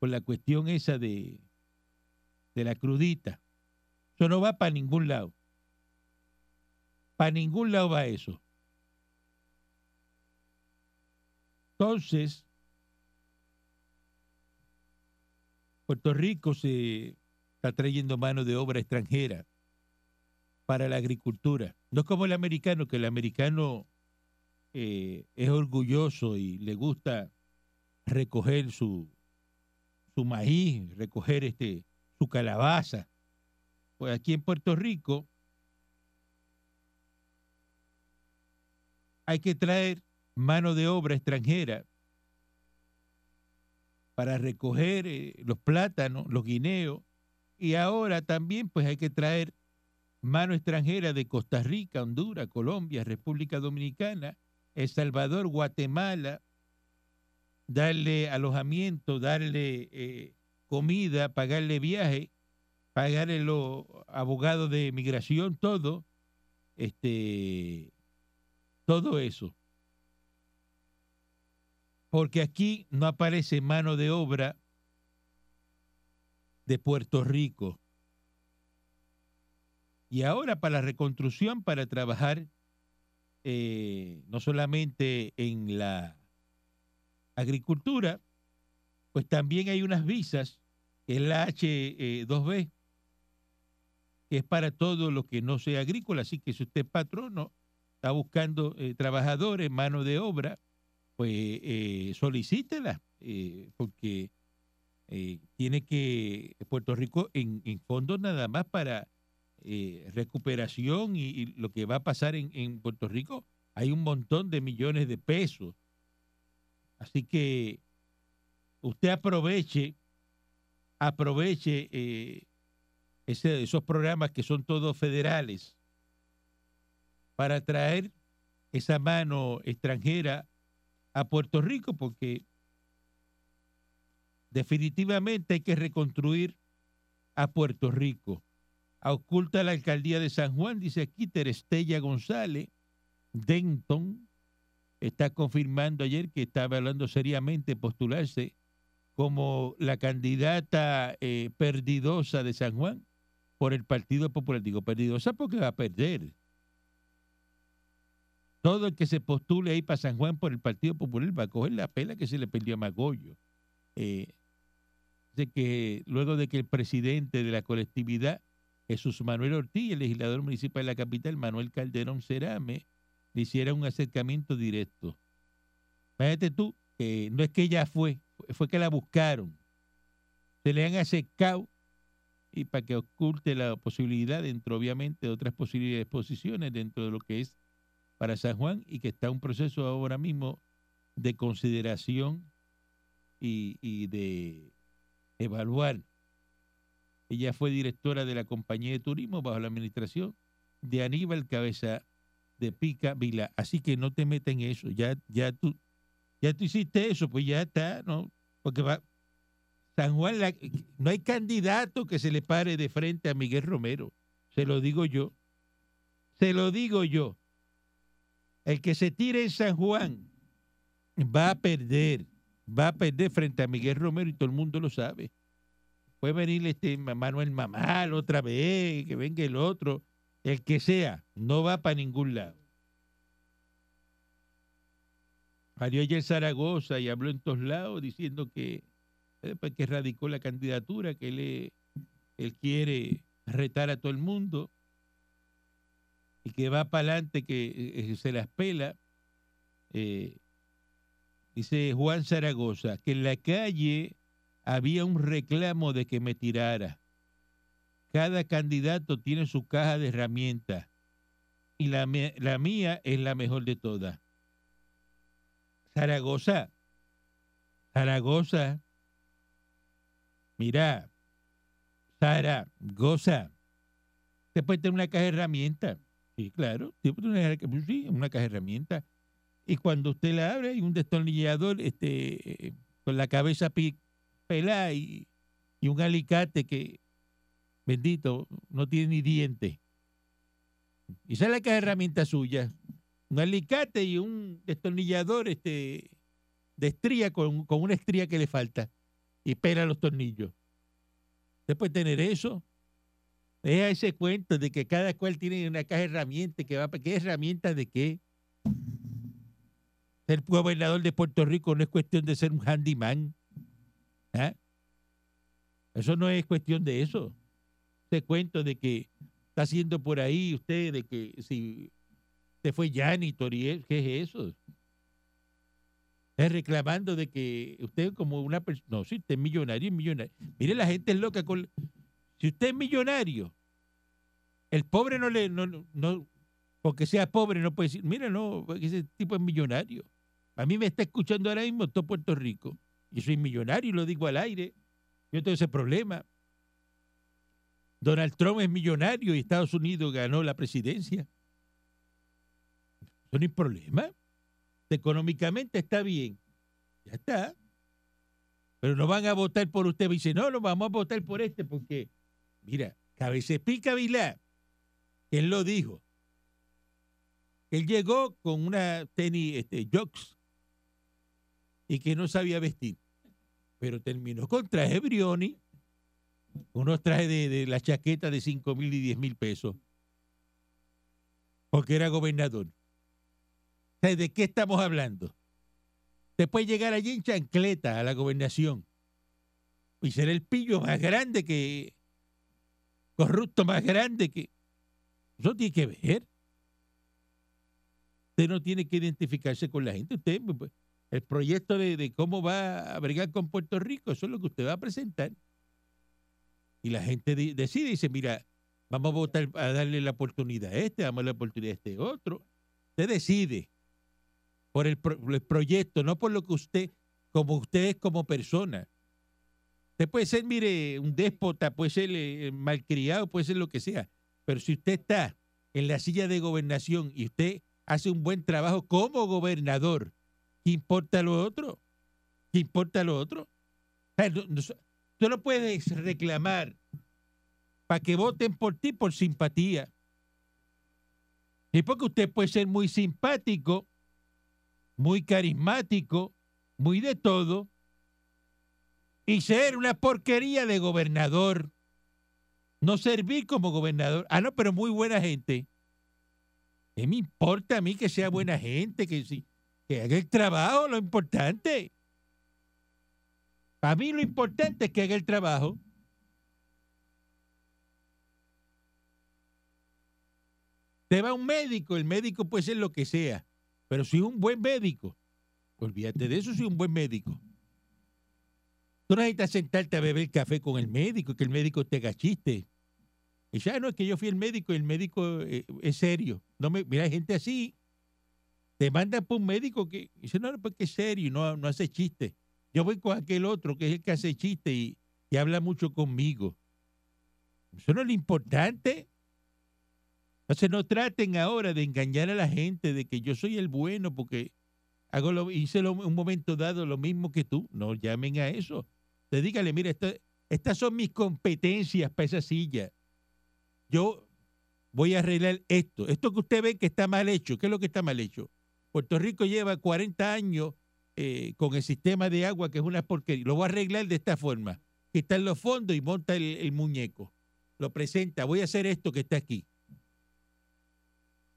[SPEAKER 3] con la cuestión esa de, de la crudita. Eso no va para ningún lado. Para ningún lado va eso. Entonces, Puerto Rico se está trayendo mano de obra extranjera para la agricultura. No es como el americano, que el americano eh, es orgulloso y le gusta recoger su, su maíz, recoger este, su calabaza. Pues aquí en Puerto Rico hay que traer mano de obra extranjera para recoger eh, los plátanos, los guineos, y ahora también pues hay que traer mano extranjera de Costa Rica, Honduras, Colombia, República Dominicana, El Salvador, Guatemala, darle alojamiento, darle eh, comida, pagarle viaje, pagarle los abogados de migración, todo, este, todo eso. Porque aquí no aparece mano de obra de Puerto Rico. Y ahora para la reconstrucción, para trabajar eh, no solamente en la agricultura, pues también hay unas visas, la H2B, que es para todo lo que no sea agrícola. Así que si usted es patrono, está buscando eh, trabajadores, mano de obra, pues eh, solicítela, eh, porque eh, tiene que Puerto Rico en, en fondos nada más para eh, recuperación y, lo que va a pasar en, Puerto Rico, hay un montón de millones de pesos. Así que usted aproveche, aproveche esos programas que son todos federales para traer esa mano extranjera a Puerto Rico, porque definitivamente hay que reconstruir a Puerto Rico. Oculta la alcaldía de San Juan, dice aquí Terestella González, Denton, está confirmando ayer que estaba hablando seriamente postularse como la candidata eh, perdidosa de San Juan por el Partido Popular. Digo perdidosa porque va a perder. Todo el que se postule ahí para San Juan por el Partido Popular va a coger la pela que se le perdió a Magollo. Eh, de que luego de que el presidente de la colectividad, Jesús Manuel Ortiz, el legislador municipal de la capital, Manuel Calderón Cerame, le hiciera un acercamiento directo. Fíjate tú, no es que ella fue, fue- que la buscaron. Se le han acercado y para que oculte la posibilidad dentro, obviamente, de otras posibilidades posiciones dentro de lo que es para San Juan y que está un proceso ahora mismo de consideración y, de evaluar. Ella fue directora de la compañía de turismo bajo la administración de Aníbal Cabeza de Pica Vila. Así que no te metas en eso. Ya, ya tú, ya tú hiciste eso, pues ya está, ¿no? Porque va. San Juan, no hay candidato que se le pare de frente a Miguel Romero. Se lo digo yo. Se lo digo yo. El que se tire en San Juan va a perder. Va a perder frente a Miguel Romero y todo el mundo lo sabe. Puede venir este Ma- Manuel Mamal otra vez, que venga el otro, el que sea, no va para ningún lado. Salió ayer Zaragoza y habló en todos lados diciendo que después que radicó la candidatura, que eh, él quiere retar a todo el mundo y que va para adelante, que eh, se las pela. Eh, dice Juan Zaragoza, que en la calle había un reclamo de que me tirara. Cada candidato tiene su caja de herramientas y la, la mía es la mejor de todas. Zaragoza, Zaragoza, mira, Zaragoza, usted puede tener una caja de herramientas. Sí, claro, puede tener una, pues una caja de herramientas. Y cuando usted la abre, hay un destornillador este, eh, con la cabeza pelada y, y un alicate que, bendito, no tiene ni diente. Y esa es la caja de herramientas suya. Un alicate y un destornillador este, de estría con, con una estría que le falta. Y pela los tornillos. Puede tener eso. Deja ese cuento de que cada cual tiene una caja de herramientas que va qué herramientas de qué. Ser gobernador de Puerto Rico no es cuestión de ser un handyman. ¿Ah? Eso no es cuestión de eso. Ese cuento de que está haciendo por ahí usted, de que si usted fue janitor y es- ¿qué es eso? Es reclamando de que usted como una persona, no, si usted es millonario, es millonario. Mire, la gente es loca con... Si usted es millonario, el pobre no le, no, no, porque sea pobre no puede decir, mira, no, ese tipo es millonario. A mí me está escuchando ahora mismo todo Puerto Rico. Y soy millonario y lo digo al aire. Yo tengo ese problema. Donald Trump es millonario y Estados Unidos ganó la presidencia. Eso no es problema. Económicamente está bien. Ya está. Pero no van a votar por usted. Me dice, no, no vamos a votar por este porque, mira, Cabecepica Vilá, él lo dijo. Él llegó con una tenis este, y que no sabía vestir. Pero terminó con traje Brioni, unos trajes de, de la chaqueta de 5 mil y 10 mil pesos. Porque era gobernador. ¿De qué estamos hablando? Puede llegar allí en chancleta a la gobernación y ser el pillo más grande que. Corrupto más grande que. Eso tiene que ver. Usted no tiene que identificarse con la gente. Usted, pues, el proyecto de, cómo va a bregar con Puerto Rico, eso es lo que usted va a presentar. Y la gente decide dice, mira, vamos a votar a darle la oportunidad a este, damos la oportunidad a este otro. Usted decide por el, el proyecto, no por lo que usted, como usted es como persona. Usted puede ser, mire, un déspota, puede ser eh, malcriado, puede ser lo que sea. Pero si usted está en la silla de gobernación y usted hace un buen trabajo como gobernador, ¿qué importa lo otro? ¿Qué importa lo otro? No- tú no puedes reclamar para que voten por ti por simpatía. Y porque usted puede ser muy simpático, muy carismático, muy de todo, y ser una porquería de gobernador. No servir como gobernador. Ah, no, pero muy buena gente. ¿Qué me importa a mí que sea buena gente? Que, que haga el trabajo, lo importante. Para mí lo importante es que haga el trabajo. Te va un médico, el médico puede ser lo que sea, pero si un buen médico, olvídate de eso, si un buen médico. Tú no necesitas sentarte a beber café con el médico, que el médico te haga chiste. Y ya no es que yo fui el médico y el médico eh, es serio. No me, mira, hay gente así. Te mandan por un médico que dice, no, no, porque es serio y no, no hace chiste. Yo voy con aquel otro que es el que hace chiste y, y habla mucho conmigo. Eso no es lo importante. Entonces no traten ahora de engañar a la gente de que yo soy el bueno porque hago lo, hice lo- un momento dado lo mismo que tú. No llamen a eso. Dígale, mira, esto- estas son mis competencias para esa silla. Yo voy a arreglar esto. Esto que usted ve que está mal hecho, ¿qué es lo que está mal hecho? Puerto Rico lleva 40 años eh, con el sistema de agua que es una porquería. Lo voy a arreglar de esta forma. Quitar los fondos y monta el, el muñeco. Lo presenta. Voy a hacer esto que está aquí.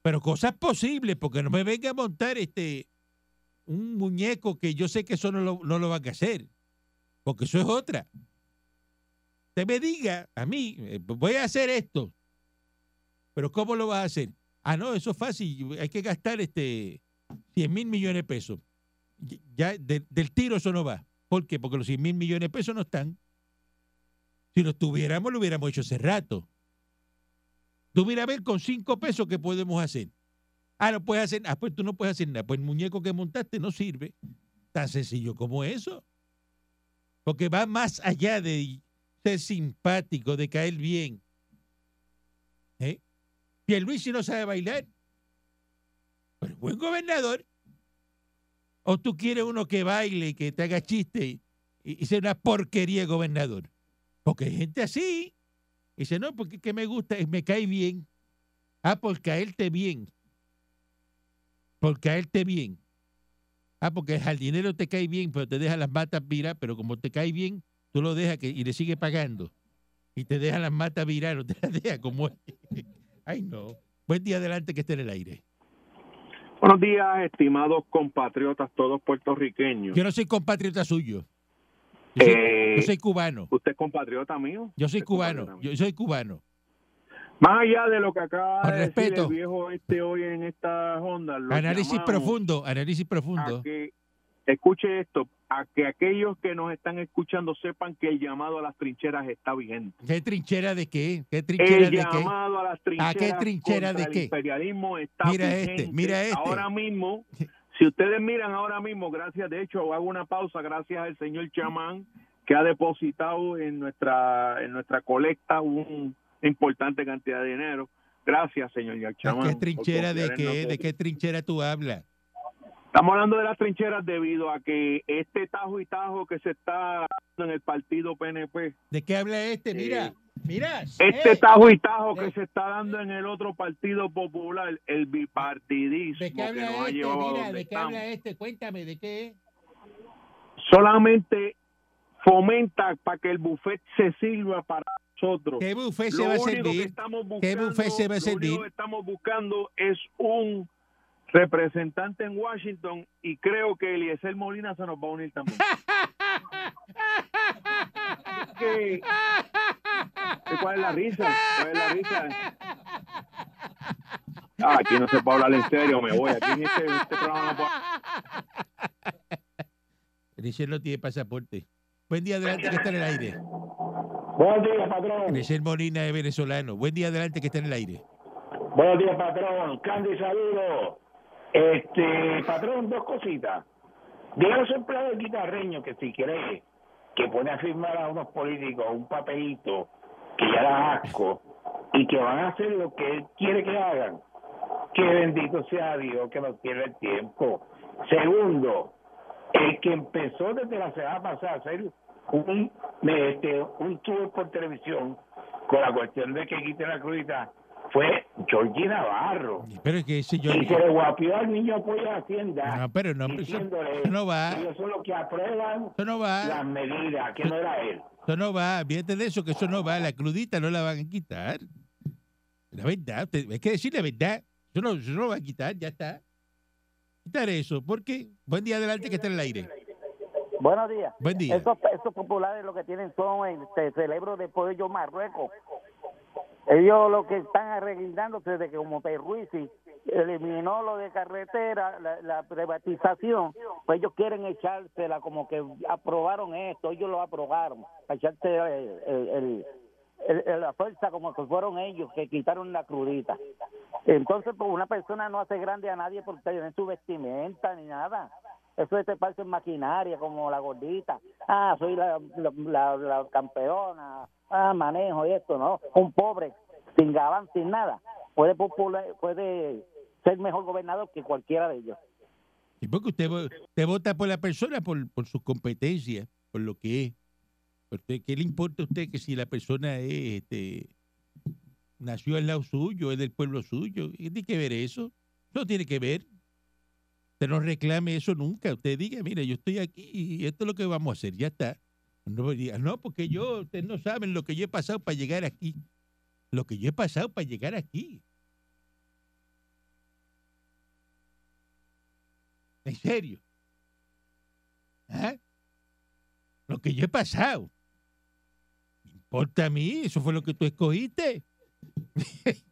[SPEAKER 3] Pero cosas posibles, porque no me venga a montar este un muñeco que yo sé que eso no lo, no lo van a hacer. Porque eso es otra. Usted me diga a mí, eh, voy a hacer esto. Pero ¿cómo lo vas a hacer? Ah, no, eso es fácil. Hay que gastar este 100 mil millones de pesos. Ya de- del tiro eso no va. ¿Por qué? Porque los 100 mil millones de pesos no están. Si los tuviéramos, lo hubiéramos hecho hace rato. Tú mira ver con 5 pesos qué podemos hacer. Ah, no puedes hacer Ah, pues tú no puedes hacer nada. Pues el muñeco que montaste no sirve. Tan sencillo como eso. Porque va más allá de ser simpático, de caer bien. ¿Eh? Pierluisi no sabe bailar. Pero es buen gobernador. O tú quieres uno que baile y que te haga chiste y, y sea una porquería gobernador. Porque hay gente así. Y dice, no, porque que me gusta, es- me cae bien. Ah, por caerte bien. Por caerte bien. Ah, porque el jardinero te cae bien, pero te deja las matas virar, pero como te cae bien, tú lo dejas que, y le sigue pagando. Y te deja las matas virar, no te las deja como es. Ay, no. Buen día adelante que esté en el aire.
[SPEAKER 5] Buenos días, estimados compatriotas, todos puertorriqueños.
[SPEAKER 3] Yo no soy compatriota suyo. Yo soy,
[SPEAKER 5] Eh,
[SPEAKER 3] yo soy cubano.
[SPEAKER 5] ¿Usted es compatriota mío?
[SPEAKER 3] Yo soy
[SPEAKER 5] ¿Usted es
[SPEAKER 3] cubano. Yo soy cubano.
[SPEAKER 5] Más allá de lo que acaba
[SPEAKER 3] Con
[SPEAKER 5] de decir
[SPEAKER 3] respeto.
[SPEAKER 5] el viejo este hoy en esta onda,
[SPEAKER 3] Análisis profundo, análisis
[SPEAKER 5] a
[SPEAKER 3] profundo.
[SPEAKER 5] que escuche esto, a que aquellos que nos están escuchando sepan que el llamado a las trincheras está vigente.
[SPEAKER 3] ¿Qué trinchera de qué? ¿Qué trinchera
[SPEAKER 5] El
[SPEAKER 3] de qué?
[SPEAKER 5] llamado a las trincheras
[SPEAKER 3] qué trinchera de
[SPEAKER 5] el
[SPEAKER 3] qué?
[SPEAKER 5] imperialismo está
[SPEAKER 3] Mira este,
[SPEAKER 5] vigente.
[SPEAKER 3] mira este.
[SPEAKER 5] Ahora mismo, si ustedes miran ahora mismo, gracias, de hecho, hago una pausa, gracias al señor chamán que ha depositado en nuestra en nuestra colecta un- importante cantidad de dinero. Gracias, señor
[SPEAKER 3] ¿De
[SPEAKER 5] chamán.
[SPEAKER 3] qué trinchera de qué? ¿De qué trinchera tú hablas?
[SPEAKER 5] Estamos hablando de las trincheras debido a que este tajo y tajo que se está dando en el partido PNP,
[SPEAKER 3] ¿De qué habla este? Mira,
[SPEAKER 5] Eh,
[SPEAKER 3] mira.
[SPEAKER 5] este
[SPEAKER 3] eh,
[SPEAKER 5] tajo y tajo que
[SPEAKER 3] eh.
[SPEAKER 5] se está dando en el otro partido popular, el bipartidismo
[SPEAKER 3] ¿De qué
[SPEAKER 5] que
[SPEAKER 3] habla
[SPEAKER 5] nos ha
[SPEAKER 3] este?
[SPEAKER 5] llevado a
[SPEAKER 3] Mira, ¿de qué
[SPEAKER 5] estamos.
[SPEAKER 3] habla este? Cuéntame, ¿de qué es?
[SPEAKER 5] solamente fomenta para que el buffet se sirva para nosotros.
[SPEAKER 3] ¿Qué buffet
[SPEAKER 5] Lo
[SPEAKER 3] se va a servir?
[SPEAKER 5] estamos
[SPEAKER 3] ¿Qué
[SPEAKER 5] buscando,
[SPEAKER 3] buffet se va a
[SPEAKER 5] lo único
[SPEAKER 3] servir?
[SPEAKER 5] que estamos buscando es un representante en Washington y creo que Eliezer Molina se nos va a unir también. ¿Qué? ¿Cuál es la risa? ¿Cuál es la risa? Ah, aquí no se puede hablar en serio, me voy. Aquí en este, este programa no puedo-
[SPEAKER 3] Richard no tiene pasaporte. Buen día adelante que está en el aire.
[SPEAKER 6] Buenos días, patrón.
[SPEAKER 3] Richard Molina es venezolano. Buen día adelante que está en el aire.
[SPEAKER 6] Buenos días, patrón. Candy, saludos. Este, patrón, dos cositas. Dígale a su empleado de guitarreño que si quiere que pone a firmar a unos políticos un papelito que ya da asco y que van a hacer lo que él quiere que hagan, que bendito sea Dios que no pierda el tiempo. Segundo, el que empezó desde la semana pasada a hacer un, este, un tour por televisión con la cuestión de que quiten la crudita fue Georgie Navarro.
[SPEAKER 3] Pero es que ese yo.
[SPEAKER 6] Y se le guapió al niño apoyo de Hacienda.
[SPEAKER 3] No, pero no, eso, eso no va.
[SPEAKER 6] ellos son los que aprueban
[SPEAKER 3] Eso no
[SPEAKER 6] las
[SPEAKER 3] va.
[SPEAKER 6] medidas, que no era él.
[SPEAKER 3] Eso no va. Fíjate de eso, que eso no va. La crudita no la van a quitar. La verdad. hay que decir la verdad. Eso no, eso no lo va a quitar, ya está. Quitar eso. ¿Por qué? Buen día adelante que está en el aire.
[SPEAKER 7] Buenos días.
[SPEAKER 3] Buen día.
[SPEAKER 7] Esos, esos populares lo que tienen son este, cerebro de pollo Marruecos. Ellos lo que están arreglándose de que como Perruisi eliminó lo de carretera, la, la privatización, pues ellos quieren echársela como que aprobaron esto, ellos lo aprobaron, echarse el, el- el- el- el- la fuerza como que fueron ellos que quitaron la crudita. Entonces, pues una persona no hace grande a nadie por tener su vestimenta ni nada. Eso es te parece maquinaria, como la gordita. Ah, soy la, la, campeona. Ah, manejo y esto, ¿no? Un pobre, sin gabán, sin nada. Puede, popular, puede ser mejor gobernador que cualquiera de ellos.
[SPEAKER 3] Y porque usted, usted vota por la persona por, por sus competencias, por lo que es. Usted, ¿Qué le importa a usted que si la persona es, este, nació al lado suyo, es del pueblo suyo? ¿Qué tiene que ver? Eso no tiene que ver. Usted no reclame eso nunca. Usted diga, mire, yo estoy aquí y esto es lo que vamos a hacer, ya está. No no, porque yo, ustedes no saben lo que yo he pasado para llegar aquí. Lo que yo he pasado para llegar aquí. En serio. ¿Ah? Lo que yo he pasado. Me importa a mí, eso fue lo que tú escogiste.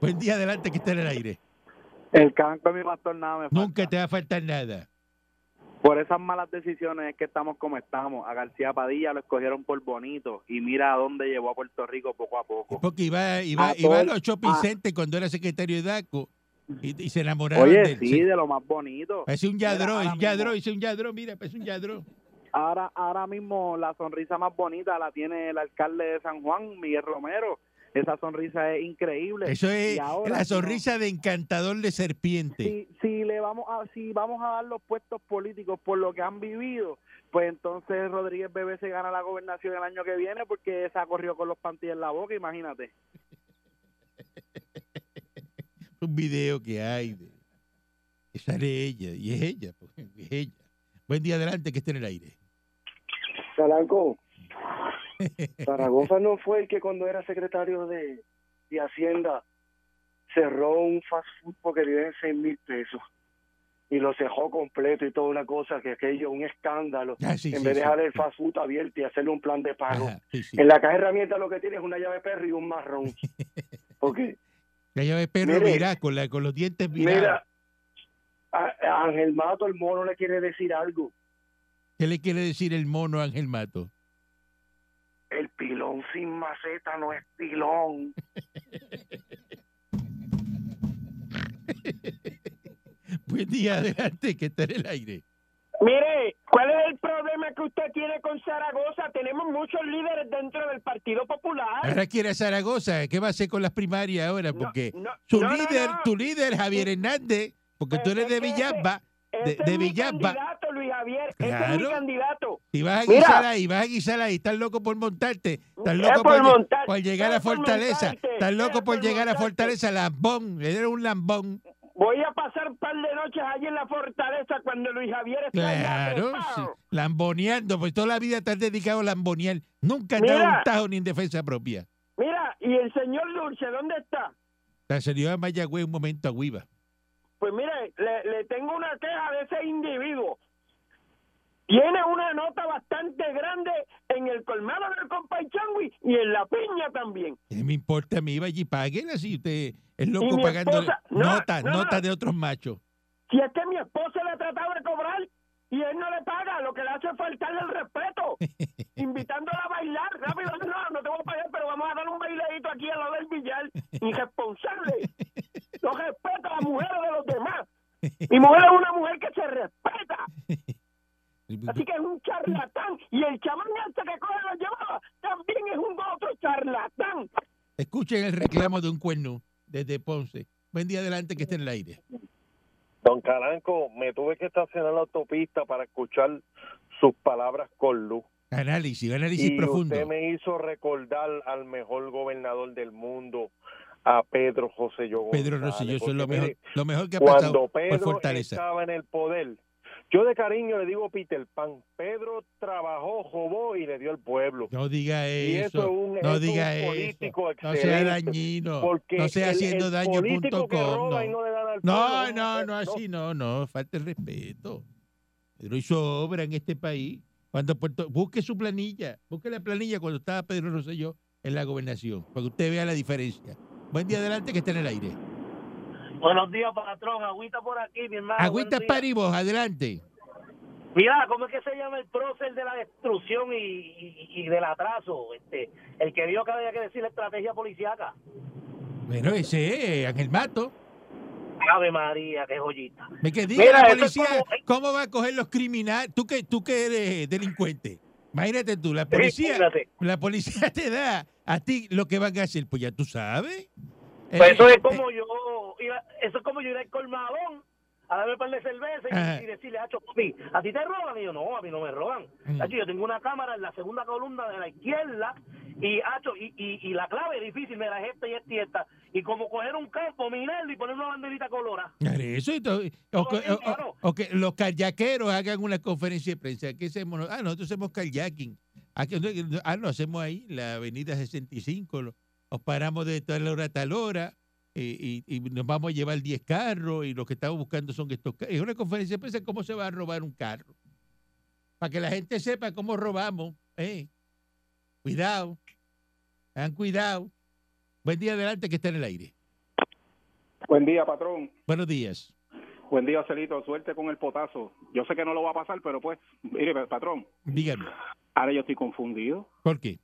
[SPEAKER 3] Buen día adelante que está en el aire.
[SPEAKER 8] El canto de mi pastor nada me falta.
[SPEAKER 3] Nunca te va a faltar nada.
[SPEAKER 8] Por esas malas decisiones es que estamos como estamos. A García Padilla lo escogieron por bonito y mira a dónde llevó a Puerto Rico poco a poco.
[SPEAKER 3] Porque iba, iba,
[SPEAKER 8] A
[SPEAKER 3] iba a los shopping
[SPEAKER 8] a-
[SPEAKER 3] centers cuando era secretario de DACO y, y se enamoraban
[SPEAKER 8] Oye,
[SPEAKER 3] de él.
[SPEAKER 8] sí, de lo más bonito.
[SPEAKER 3] Parece un
[SPEAKER 8] Mira,
[SPEAKER 3] yadró,
[SPEAKER 8] ahora
[SPEAKER 3] es un yadró,
[SPEAKER 8] mismo-
[SPEAKER 3] dice un yadró, mira, parece un yadró.
[SPEAKER 8] Ahora, ahora mismo la sonrisa más bonita la tiene el alcalde de San Juan, Miguel Romero. Esa sonrisa es increíble.
[SPEAKER 3] Eso es
[SPEAKER 8] ahora,
[SPEAKER 3] la sonrisa de encantador de serpiente.
[SPEAKER 8] si, si le vamos a si vamos a dar los puestos políticos por lo que han vivido pues entonces Rodríguez Bebé se gana la gobernación el año que viene porque se ha corrido con los panties en la boca imagínate
[SPEAKER 3] un video que hay de que sale ella y es ella, pues, es ella. Buen día adelante que esté en el aire.
[SPEAKER 9] Calanco, Zaragoza no fue el que cuando era secretario de, de Hacienda cerró un fast food porque en seis mil pesos y lo cerró completo y toda una cosa que aquello un escándalo
[SPEAKER 3] Ah, sí,
[SPEAKER 9] en
[SPEAKER 3] sí,
[SPEAKER 9] vez de
[SPEAKER 3] sí,
[SPEAKER 9] dejar el fast food abierto y hacerle un plan de pago.
[SPEAKER 3] Ajá.
[SPEAKER 9] En la caja de herramientas lo que tiene es una llave perro y un marrón. Porque,
[SPEAKER 3] La llave perro
[SPEAKER 9] Mire,
[SPEAKER 3] mirá, con, la, con los dientes virados.
[SPEAKER 9] mira, a, a Ángel Mato, el mono, le quiere decir algo.
[SPEAKER 3] ¿Qué le quiere decir el mono a Ángel Mato?
[SPEAKER 9] Pilón sin maceta no es pilón.
[SPEAKER 3] Buen día, adelante, que está en el aire.
[SPEAKER 10] Mire, ¿cuál es el problema que usted tiene con Zaragoza? Tenemos muchos líderes dentro del Partido Popular.
[SPEAKER 3] Ahora quiere Zaragoza. ¿Qué va a hacer con las primarias ahora? Porque
[SPEAKER 10] no,
[SPEAKER 3] su
[SPEAKER 10] no,
[SPEAKER 3] líder,
[SPEAKER 10] no.
[SPEAKER 3] tu líder, Javier Hernández, porque tú eres de Villamba,
[SPEAKER 10] Ese
[SPEAKER 3] de
[SPEAKER 10] es mi
[SPEAKER 3] Villamba.
[SPEAKER 10] candidato, Luis Javier. Ese es mi
[SPEAKER 3] Claro.
[SPEAKER 10] candidato.
[SPEAKER 3] Y vas a
[SPEAKER 10] Mira.
[SPEAKER 3] guisar ahí, vas a guisar ahí. Estás loco por montarte. Estás
[SPEAKER 10] Es
[SPEAKER 3] loco
[SPEAKER 10] por montar-
[SPEAKER 3] por llegar a Fortaleza. Estás loco por
[SPEAKER 10] por
[SPEAKER 3] llegar a. Fortaleza. Lambón. Eres un lambón.
[SPEAKER 10] Voy a pasar un par de noches allí en la fortaleza cuando Luis Javier está
[SPEAKER 3] Claro, sí. lamboneando, pues toda la vida has dedicado a lambonear. Nunca te dado un tajo ni en defensa propia.
[SPEAKER 10] Mira, y el señor Dulce, ¿dónde está?
[SPEAKER 3] La salió a Mayagüez un momento a.
[SPEAKER 10] Pues mire, le, le tengo una queja de ese individuo. Tiene una nota bastante grande en el colmado del Compaychangui y en la piña también.
[SPEAKER 3] ¿Qué me importa a mí? Vaya y páguela si usted es loco pagando
[SPEAKER 10] esposa- no,
[SPEAKER 3] notas,
[SPEAKER 10] no, no.
[SPEAKER 3] notas de otros machos.
[SPEAKER 10] Si es que mi esposa le ha tratado de cobrar y él no le paga, lo que le hace es faltarle el respeto, invitándola a bailar. Rápido, no, no te voy a pagar, pero vamos a dar un bailadito aquí al lado del billar. Irresponsable. No respeta a las mujeres de los demás. Mi mujer es una mujer que se respeta. Así que es un charlatán. Y el chamán este que coge la llevaba también es un otro charlatán.
[SPEAKER 3] Escuchen el reclamo de un cuerno desde Ponce. Buen día adelante que esté en el aire.
[SPEAKER 11] Don Caranco, me tuve que estacionar en la autopista para escuchar sus palabras con luz.
[SPEAKER 3] Análisis, análisis
[SPEAKER 11] y
[SPEAKER 3] profundo.
[SPEAKER 11] usted me hizo recordar al mejor gobernador del mundo, a Pedro José Yo
[SPEAKER 3] Pedro Rosselló, eso es lo mejor, lo mejor que ha
[SPEAKER 11] cuando
[SPEAKER 3] pasado por
[SPEAKER 11] Pedro
[SPEAKER 3] Fortaleza.
[SPEAKER 11] estaba en el poder, yo de cariño le digo Peter Pan, Pedro trabajó, jobó y le dio al pueblo.
[SPEAKER 3] No diga
[SPEAKER 11] Y eso es un-
[SPEAKER 3] no
[SPEAKER 11] es
[SPEAKER 3] diga
[SPEAKER 11] un
[SPEAKER 3] eso.
[SPEAKER 11] político
[SPEAKER 3] No sea dañino,
[SPEAKER 11] porque
[SPEAKER 3] no sea
[SPEAKER 11] el-
[SPEAKER 3] haciendo
[SPEAKER 11] el
[SPEAKER 3] daño
[SPEAKER 11] político
[SPEAKER 3] punto
[SPEAKER 11] que
[SPEAKER 3] com,
[SPEAKER 11] roba y
[SPEAKER 3] no.
[SPEAKER 11] no le dan al
[SPEAKER 3] No,
[SPEAKER 11] pueblo,
[SPEAKER 3] no, no, así no, no, falta el respeto. Pedro hizo obra en este país. Cuando Puerto, busque su planilla, busque la planilla cuando estaba Pedro Rosselló en la gobernación, para que usted vea la diferencia. Buen día adelante que está en el aire.
[SPEAKER 12] Buenos días, patrón. Agüita por aquí, mi hermano.
[SPEAKER 3] Agüita. Paribos, adelante.
[SPEAKER 12] Mira, ¿cómo es que se llama el prócer de la destrucción y, y, y del atraso? Este, el que vio que había que decir la estrategia policiaca.
[SPEAKER 3] Bueno, ese es Ángel Mato.
[SPEAKER 12] Ave María, qué joyita.
[SPEAKER 3] Me que diga
[SPEAKER 12] Mira,
[SPEAKER 3] la policía
[SPEAKER 12] como-
[SPEAKER 3] cómo va a coger los criminales. Tú que, tú que eres delincuente. Imagínate tú, la policía, la policía te da a ti lo que van a hacer. Pues ya tú sabes.
[SPEAKER 12] Pues
[SPEAKER 3] Eh,
[SPEAKER 12] eso es
[SPEAKER 3] eh,
[SPEAKER 12] como yo, ir a- eso es como yo ir al colmadón a darme un par de cerveza
[SPEAKER 3] Ajá.
[SPEAKER 12] y, y decirle, Hacho, papi, ¿a ti te roban? Y yo, no, a mí no me roban.
[SPEAKER 3] Mm.
[SPEAKER 12] Hacho, yo tengo una cámara en la segunda columna de la izquierda y, Hacho, y, y, y la clave es difícil, mira, es esta y esta y esta. Y como coger un campo, minarlo y poner una banderita colora.
[SPEAKER 3] Eso y todo. O, que- o- o- o que los kayakeros hagan una conferencia de prensa. ¿Qué hacemos? Ah, nosotros hacemos kayaking. Aquí- Ah, lo hacemos ahí, la avenida 65. lo- Nos paramos de tal hora a tal hora y, y- y nos vamos a llevar 10 carros y lo que estamos buscando son estos carros. Es una conferencia de prensa cómo se va a robar un carro. Para que la gente sepa cómo robamos. ¿eh? Cuidado. Tengan cuidado. Buen día adelante que está en el aire.
[SPEAKER 13] Buen día, patrón.
[SPEAKER 3] Buenos días.
[SPEAKER 13] Buen día, Celito. Suerte con el potazo. Yo sé que no lo va a pasar, pero pues, mire, patrón,
[SPEAKER 3] Dígame.
[SPEAKER 13] Ahora yo estoy confundido.
[SPEAKER 3] ¿Por qué?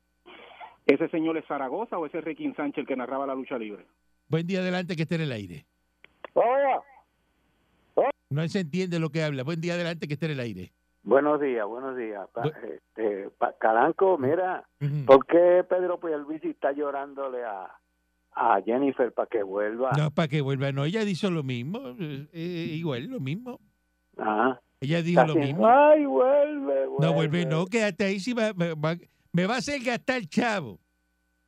[SPEAKER 13] ¿Ese señor es Zaragoza o ese es Ricky Sánchez el que narraba la lucha libre?
[SPEAKER 3] Buen día adelante que esté en el aire. No se entiende lo que habla. Buen día adelante que esté en el aire.
[SPEAKER 14] Buenos días, buenos días. Pa- este, pa- Caranco, mira. ¿por qué Pedro Pierluisi está llorándole a, a Jennifer para que vuelva?
[SPEAKER 3] No, para que vuelva. No, ella dijo lo mismo. eh, eh, igual, lo mismo.
[SPEAKER 14] Ajá.
[SPEAKER 3] Ella dijo lo mismo.
[SPEAKER 14] Ay, vuelve, vuelve.
[SPEAKER 3] No vuelve, no, quédate ahí. Si va- me, va, me va a hacer gastar chavo.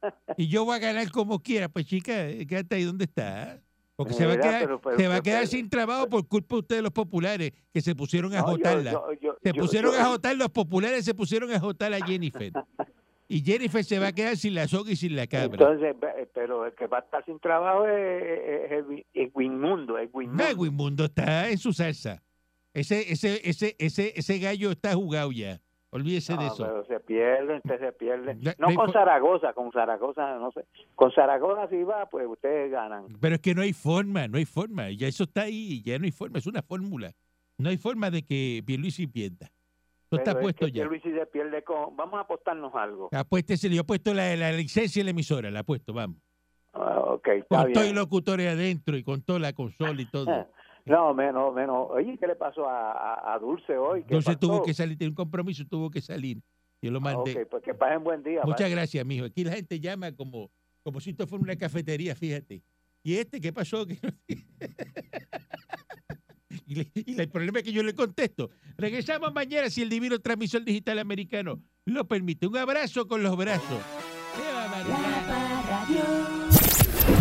[SPEAKER 3] Y yo voy a ganar como quiera. Pues chica, eh, quédate ahí donde está. Porque se va a quedar,
[SPEAKER 14] pero- pero-
[SPEAKER 3] se va a quedar
[SPEAKER 14] pero-
[SPEAKER 3] sin trabajo por culpa de ustedes los populares que se pusieron a
[SPEAKER 14] No,
[SPEAKER 3] jotarla.
[SPEAKER 14] yo- yo-
[SPEAKER 3] se pusieron a jotar, los populares se pusieron a jotar a Jennifer. Y Jennifer se va a quedar sin la soga y sin la cabra.
[SPEAKER 14] Entonces, ve- pero el que va a estar sin trabajo es, es, es, es Winmundo, es Winmundo.
[SPEAKER 3] No, el Wimundo está en su salsa. Ese, ese, ese, ese, ese gallo está jugado ya. Olvídese de eso.
[SPEAKER 14] pero se
[SPEAKER 7] pierden, usted se pierde. No con Zaragoza, con Zaragoza, no sé. Con Zaragoza si va, pues ustedes ganan.
[SPEAKER 3] Pero es que no hay forma, no hay forma. Ya eso está ahí, ya no hay forma, es una fórmula. No hay forma de que Pierluisi pierda. Eso está
[SPEAKER 7] es
[SPEAKER 3] puesto
[SPEAKER 7] que
[SPEAKER 3] ya.
[SPEAKER 7] Pierluisi se pierde con... Vamos a apostarnos algo.
[SPEAKER 3] Apuéstese, yo he puesto la, la licencia y la emisora, la he puesto, vamos.
[SPEAKER 7] Ah, ok, está
[SPEAKER 3] Con
[SPEAKER 7] bien.
[SPEAKER 3] los locutores adentro y con toda la consola y todo.
[SPEAKER 7] No, menos, menos. Oye, ¿qué le pasó a, a- a Dulce hoy? ¿Qué
[SPEAKER 3] Entonces tuvo que salir, tiene un compromiso, tuvo que salir. Yo lo mandé.
[SPEAKER 7] Ok, pues que pasen buen día.
[SPEAKER 3] Muchas gracias, mijo. Aquí la gente llama como, como si esto fuera una cafetería, fíjate. ¿Y este qué pasó? No- y, le- y el problema es que yo le contesto. Regresamos mañana si el divino transmisor digital americano lo permite. Un abrazo con los brazos.